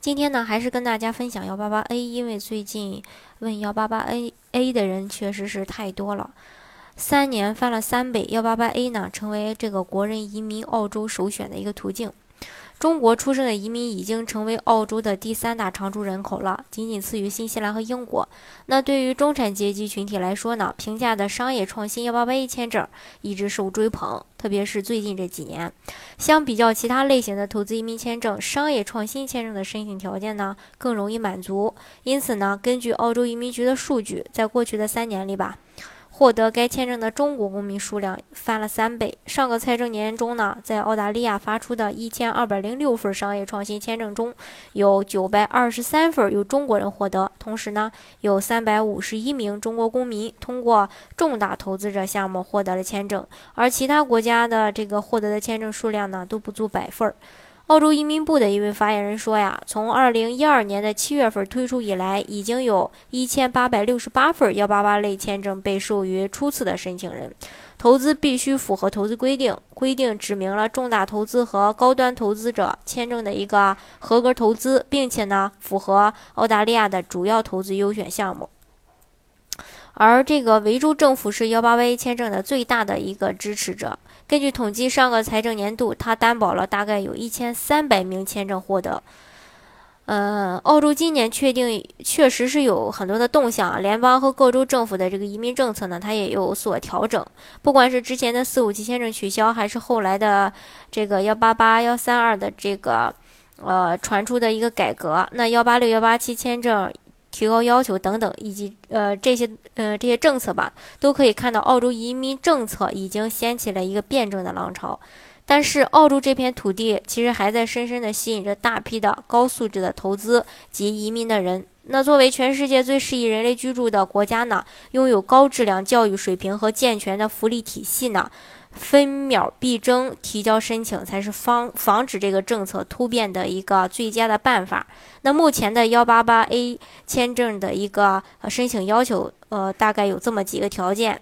今天呢，还是跟大家分享幺八八 A，因为最近问幺八八 A A 的人确实是太多了，三年翻了三倍，幺八八 A 呢成为这个国人移民澳洲首选的一个途径。中国出生的移民已经成为澳洲的第三大常住人口了，仅仅次于新西兰和英国。那对于中产阶级群体来说呢，平价的商业创新幺八八 A 签证一直受追捧，特别是最近这几年。相比较其他类型的投资移民签证，商业创新签证的申请条件呢更容易满足。因此呢，根据澳洲移民局的数据，在过去的三年里吧。获得该签证的中国公民数量翻了三倍。上个财政年中呢，在澳大利亚发出的一千二百零六份商业创新签证中，有九百二十三份由中国人获得。同时呢，有三百五十一名中国公民通过重大投资者项目获得了签证，而其他国家的这个获得的签证数量呢，都不足百份儿。澳洲移民部的一位发言人说：“呀，从二零一二年的七月份推出以来，已经有一千八百六十八份幺八八类签证被授予初次的申请人。投资必须符合投资规定，规定指明了重大投资和高端投资者签证的一个合格投资，并且呢，符合澳大利亚的主要投资优选项目。而这个维州政府是幺八八签证的最大的一个支持者。”根据统计，上个财政年度，他担保了大概有一千三百名签证获得。呃，澳洲今年确定确实是有很多的动向，联邦和各州政府的这个移民政策呢，它也有所调整。不管是之前的四五七签证取消，还是后来的这个幺八八幺三二的这个呃传出的一个改革，那幺八六幺八七签证。提高要求等等，以及呃这些呃这些政策吧，都可以看到澳洲移民政策已经掀起了一个辩证的浪潮。但是，澳洲这片土地其实还在深深地吸引着大批的高素质的投资及移民的人。那作为全世界最适宜人类居住的国家呢，拥有高质量教育水平和健全的福利体系呢？分秒必争，提交申请才是防防止这个政策突变的一个最佳的办法。那目前的幺八八 A 签证的一个申请要求，呃，大概有这么几个条件：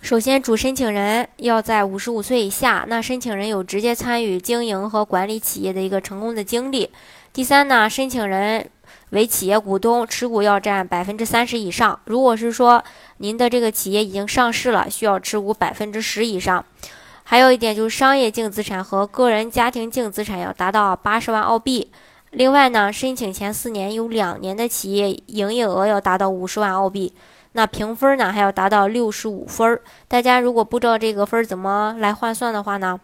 首先，主申请人要在五十五岁以下；那申请人有直接参与经营和管理企业的一个成功的经历。第三呢，申请人。为企业股东，持股要占百分之三十以上。如果是说您的这个企业已经上市了，需要持股百分之十以上。还有一点就是商业净资产和个人家庭净资产要达到八十万澳币。另外呢，申请前四年有两年的企业营业额要达到五十万澳币。那评分呢还要达到六十五分。大家如果不知道这个分怎么来换算的话呢，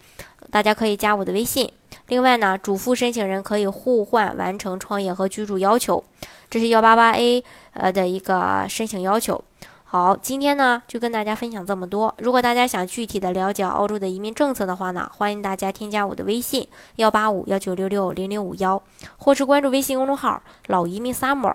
大家可以加我的微信。另外呢，主副申请人可以互换完成创业和居住要求，这是幺八八 A 呃的一个申请要求。好，今天呢就跟大家分享这么多。如果大家想具体的了解澳洲的移民政策的话呢，欢迎大家添加我的微信幺八五幺九六六零零五幺，或是关注微信公众号老移民 summer，